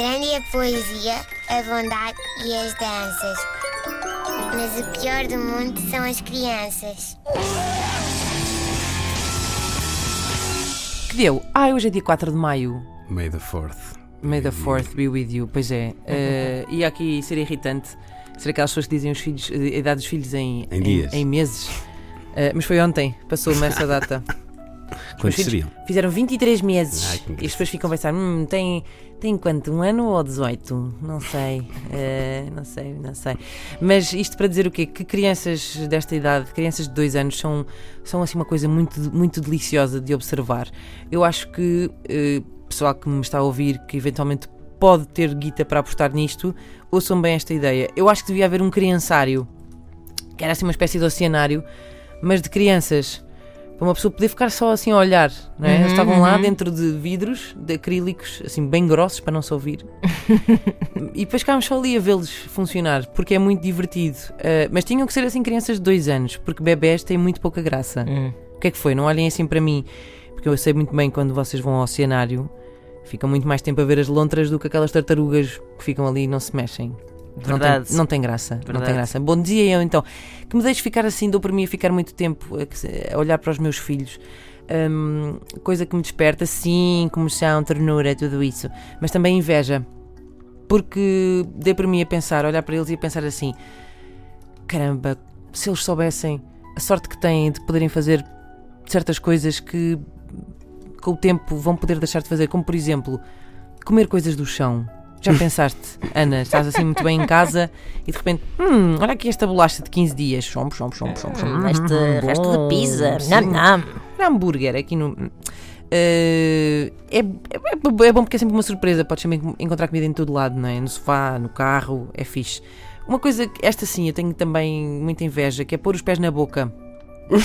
Grande é a poesia, a bondade e as danças. Mas o pior do mundo são as crianças. Que deu? Ah, hoje é dia 4 de maio. May the 4th. May the 4th be with you. Pois é. Uh, e aqui ser irritante ser aquelas pessoas que dizem os filhos, a idade dos filhos em, Em dias. em meses. Uh, mas foi ontem, passou-me essa data. Quantos seriam? Fizeram 23 meses. Ai, e as pessoas ficam a pensar: hum, tem, tem quanto? Um ano ou 18? Não sei. Uh, não sei, não sei. Mas isto para dizer o quê? Que crianças desta idade, crianças de 2 anos, são, são assim uma coisa muito, muito deliciosa de observar. Eu acho que uh, pessoal que me está a ouvir, que eventualmente pode ter guita para apostar nisto, ouçam bem esta ideia. Eu acho que devia haver um criançário, que era assim uma espécie de oceanário, mas de crianças para uma pessoa poder ficar só assim a olhar, não é? Uhum, Eles estavam lá uhum. dentro de vidros, de acrílicos, assim bem grossos para não se ouvir. e depois ficámos só ali a vê-los funcionar, porque é muito divertido. Uh, mas tinham que ser assim crianças de dois anos, porque bebés têm muito pouca graça. Hum. O que é que foi? Não olhem assim para mim, porque eu sei muito bem quando vocês vão ao oceanário, ficam muito mais tempo a ver as lontras do que aquelas tartarugas que ficam ali e não se mexem. Não tem, não tem graça, não Verdade. tem graça. Bom dia eu então. Que me deixe ficar assim, dou para mim a ficar muito tempo a, a olhar para os meus filhos. Hum, coisa que me desperta, sim, comoção, ternura, tudo isso. Mas também inveja. Porque dei para mim a pensar, olhar para eles e a pensar assim: caramba, se eles soubessem a sorte que têm de poderem fazer certas coisas que com o tempo vão poder deixar de fazer, como por exemplo, comer coisas do chão. Já pensaste, Ana, estás assim muito bem em casa e de repente, hum, olha aqui esta bolacha de 15 dias, chombo, chombo, chombo, chombo, chombo. Hum, este Hum, resto de pizza. sim. Nam, nam. Um hambúrguer aqui no. Eh, é, é, é bom porque é sempre uma surpresa. Podes sempre encontrar comida em todo lado, não é? No sofá, no carro, é fixe. Uma coisa, que- esta sim, eu tenho também muita inveja, que é pôr os pés na boca.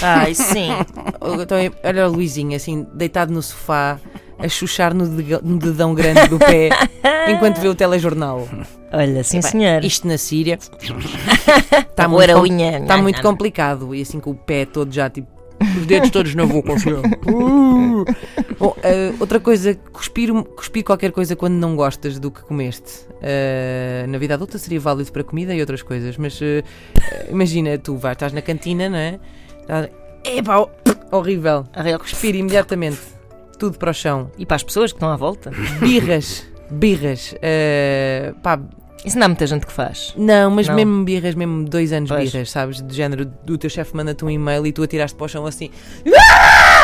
Ai, sim. Então, olha o Luizinho, assim, deitado no sofá, a chuchar no, dedão grande do pé, enquanto vê o telejornal. Olha, sim, senhor. Isto na Síria está roer a com- unha. Está Nam, muito nam. complicado e assim com o pé todo já tipo. Os dedos todos na boca. assim, ó. Uh. Bom, eh, outra coisa, cuspir, cuspir qualquer coisa quando não gostas do que comeste. Eh, na vida adulta seria válido para comida e outras coisas, mas eh, imagina, tu vais, estás na cantina, não é? Estás- Epá, ho- horrível. Arreio. Cuspir imediatamente. Tudo para o chão. E para as pessoas que estão à volta. Birras. Birras. Eh, pá, Isso não há muita gente que faz. não, mas Não. mesmo birras, mesmo dois anos Pois. birras, sabes? Do género, do teu chefe manda-te um e-mail e tu atiraste para o chão assim,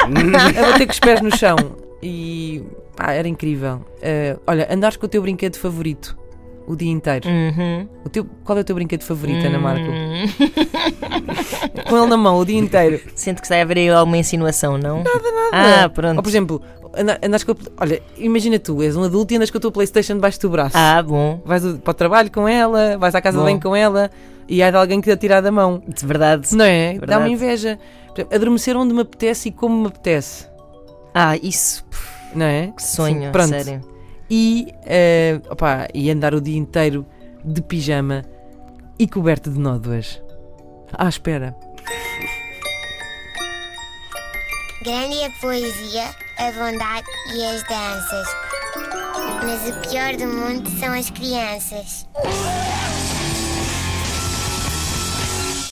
a bater com os pés no chão. E pá, era incrível. Eh, olha, andares com o teu brinquedo favorito o dia inteiro. Uhum. O teu, qual é o teu brinquedo favorito, Ana Marco? Hum. Com ele na mão o dia inteiro. Sinto que está a haver aí alguma insinuação, não? Nada, nada. Ah, pronto. Ou por exemplo, anda- andas com a, Olha, imagina tu, és um adulto e andas com a tua Playstation debaixo do braço. Ah, bom. Vais para o trabalho com ela, vais à casa Bom. de banho com ela e há de alguém que te atira da mão. De verdade. Não é? Dá-me inveja. Adormecer onde me apetece e como me apetece. Ah, isso. Não é? Que sonho, Sim, pronto. sério. E, eh, opá, e andar o dia inteiro de pijama e coberto de nódoas. Ah, espera. Grande é a poesia, a bondade e as danças. Mas o pior do mundo são as crianças.